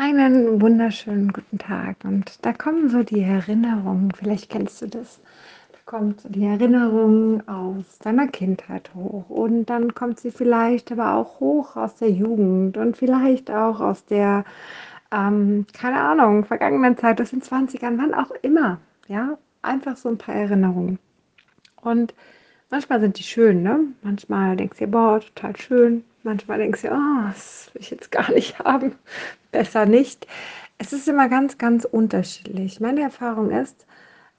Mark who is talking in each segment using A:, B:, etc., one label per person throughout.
A: Einen wunderschönen guten Tag. Und da kommen so die Erinnerungen, vielleicht kennst du das. Da kommt die Erinnerung aus deiner Kindheit hoch. Und dann kommt sie vielleicht aber auch hoch aus der Jugend und vielleicht auch aus der, ähm, keine Ahnung, vergangenen Zeit, aus den 20ern, wann auch immer. Ja, einfach so ein paar Erinnerungen. Und manchmal sind die schön, ne? Manchmal denkst du boah, total schön. Manchmal denkst du, oh, das will ich jetzt gar nicht haben, besser nicht. Es ist immer ganz, ganz unterschiedlich. Meine Erfahrung ist,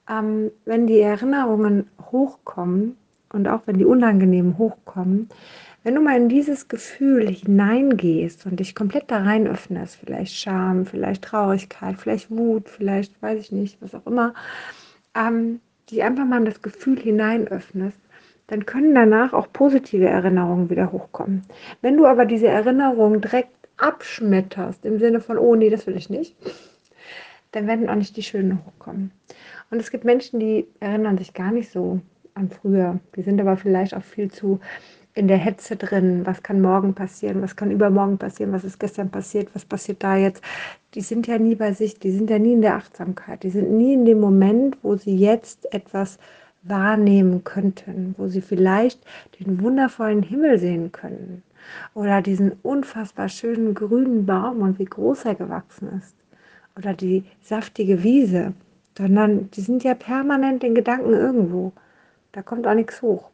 A: ähm, wenn die Erinnerungen hochkommen und auch wenn die unangenehmen hochkommen, wenn du mal in dieses Gefühl hineingehst und dich komplett da rein öffnest, vielleicht Scham, vielleicht Traurigkeit, vielleicht Wut, vielleicht weiß ich nicht, was auch immer, ähm, die einfach mal in das Gefühl hinein öffnest, dann können danach auch positive Erinnerungen wieder hochkommen. Wenn du aber diese Erinnerungen direkt abschmetterst, im Sinne von, oh nee, das will ich nicht, dann werden auch nicht die schönen hochkommen. Und es gibt Menschen, die erinnern sich gar nicht so an früher. Die sind aber vielleicht auch viel zu in der Hetze drin. Was kann morgen passieren? Was kann übermorgen passieren? Was ist gestern passiert? Was passiert da jetzt? Die sind ja nie bei sich. Die sind ja nie in der Achtsamkeit. Die sind nie in dem Moment, wo sie jetzt etwas wahrnehmen könnten, wo sie vielleicht den wundervollen Himmel sehen können oder diesen unfassbar schönen grünen Baum und wie groß er gewachsen ist oder die saftige Wiese, sondern die sind ja permanent in Gedanken irgendwo. Da kommt auch nichts hoch.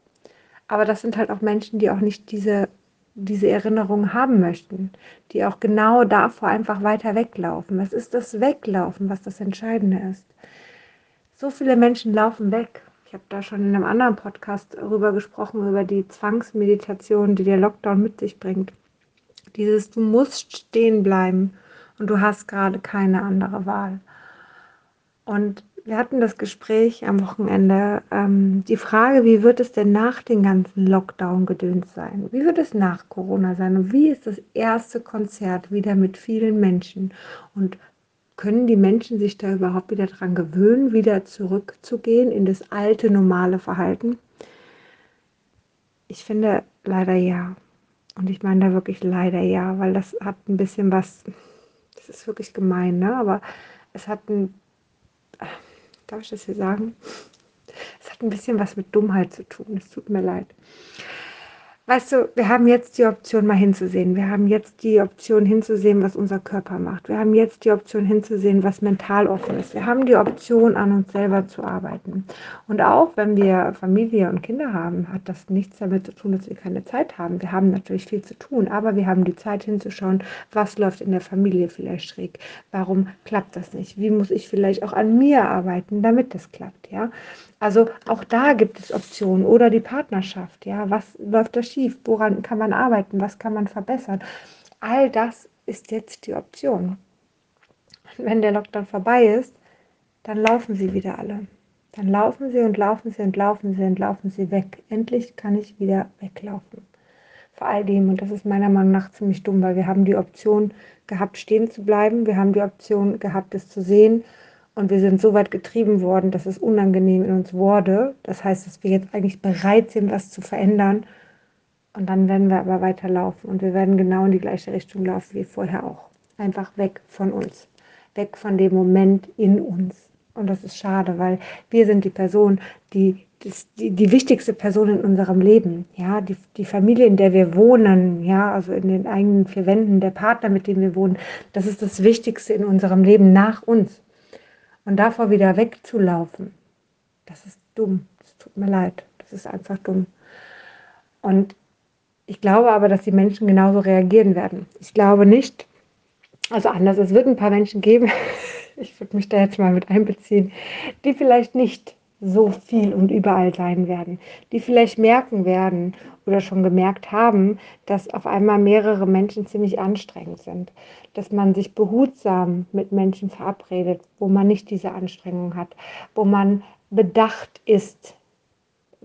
A: Aber das sind halt auch Menschen, die auch nicht diese, diese Erinnerung haben möchten, die auch genau davor einfach weiter weglaufen. Was ist das Weglaufen, was das Entscheidende ist? So viele Menschen laufen weg habe da schon in einem anderen Podcast darüber gesprochen, über die Zwangsmeditation, die der Lockdown mit sich bringt. Dieses, du musst stehen bleiben und du hast gerade keine andere Wahl. Und wir hatten das Gespräch am Wochenende, ähm, die Frage, wie wird es denn nach den ganzen Lockdown-Gedöns sein? Wie wird es nach Corona sein? Und wie ist das erste Konzert wieder mit vielen Menschen? Und können die Menschen sich da überhaupt wieder dran gewöhnen, wieder zurückzugehen in das alte normale Verhalten? Ich finde leider ja. Und ich meine da wirklich leider ja, weil das hat ein bisschen was, das ist wirklich gemein, ne? aber es hat ein, darf ich das hier sagen? Es hat ein bisschen was mit Dummheit zu tun. Es tut mir leid weißt du, wir haben jetzt die Option, mal hinzusehen. Wir haben jetzt die Option, hinzusehen, was unser Körper macht. Wir haben jetzt die Option, hinzusehen, was mental offen ist. Wir haben die Option, an uns selber zu arbeiten. Und auch wenn wir Familie und Kinder haben, hat das nichts damit zu tun, dass wir keine Zeit haben. Wir haben natürlich viel zu tun, aber wir haben die Zeit hinzuschauen, was läuft in der Familie vielleicht schräg. Warum klappt das nicht? Wie muss ich vielleicht auch an mir arbeiten, damit das klappt, ja? Also auch da gibt es Optionen oder die Partnerschaft. Ja, was läuft da schief? Woran kann man arbeiten? Was kann man verbessern? All das ist jetzt die Option. Und wenn der Lockdown vorbei ist, dann laufen sie wieder alle. Dann laufen sie und laufen sie und laufen sie und laufen sie weg. Endlich kann ich wieder weglaufen. Vor all dem, und das ist meiner Meinung nach ziemlich dumm, weil wir haben die Option gehabt, stehen zu bleiben. Wir haben die Option gehabt, es zu sehen und wir sind so weit getrieben worden, dass es unangenehm in uns wurde. Das heißt, dass wir jetzt eigentlich bereit sind, was zu verändern. Und dann werden wir aber weiterlaufen und wir werden genau in die gleiche Richtung laufen wie vorher auch. Einfach weg von uns, weg von dem Moment in uns. Und das ist schade, weil wir sind die Person, die, die, die wichtigste Person in unserem Leben. Ja, die, die Familie, in der wir wohnen, ja, also in den eigenen vier Wänden, der Partner, mit dem wir wohnen, das ist das Wichtigste in unserem Leben nach uns. Und davor wieder wegzulaufen, das ist dumm. Es tut mir leid. Das ist einfach dumm. Und ich glaube aber, dass die Menschen genauso reagieren werden. Ich glaube nicht, also anders, es wird ein paar Menschen geben, ich würde mich da jetzt mal mit einbeziehen, die vielleicht nicht so viel und überall sein werden, die vielleicht merken werden oder schon gemerkt haben, dass auf einmal mehrere Menschen ziemlich anstrengend sind, dass man sich behutsam mit Menschen verabredet, wo man nicht diese Anstrengung hat, wo man bedacht ist,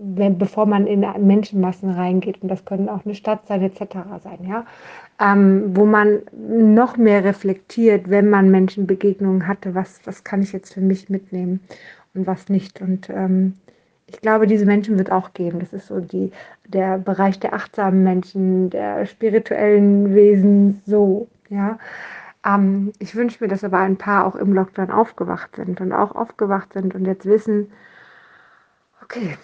A: wenn, bevor man in Menschenmassen reingeht, und das können auch eine Stadt sein, etc. sein, ja, ähm, wo man noch mehr reflektiert, wenn man Menschenbegegnungen hatte, was, was kann ich jetzt für mich mitnehmen und was nicht. Und ähm, ich glaube, diese Menschen wird auch geben. Das ist so die, der Bereich der achtsamen Menschen, der spirituellen Wesen, so, ja. Ähm, ich wünsche mir, dass aber ein paar auch im Lockdown aufgewacht sind und auch aufgewacht sind und jetzt wissen, okay,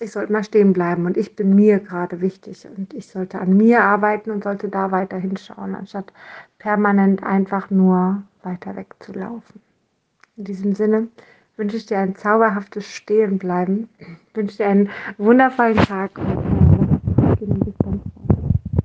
A: ich sollte mal stehen bleiben und ich bin mir gerade wichtig und ich sollte an mir arbeiten und sollte da weiter hinschauen, anstatt permanent einfach nur weiter wegzulaufen. In diesem Sinne wünsche ich dir ein zauberhaftes Stehenbleiben, wünsche dir einen wundervollen Tag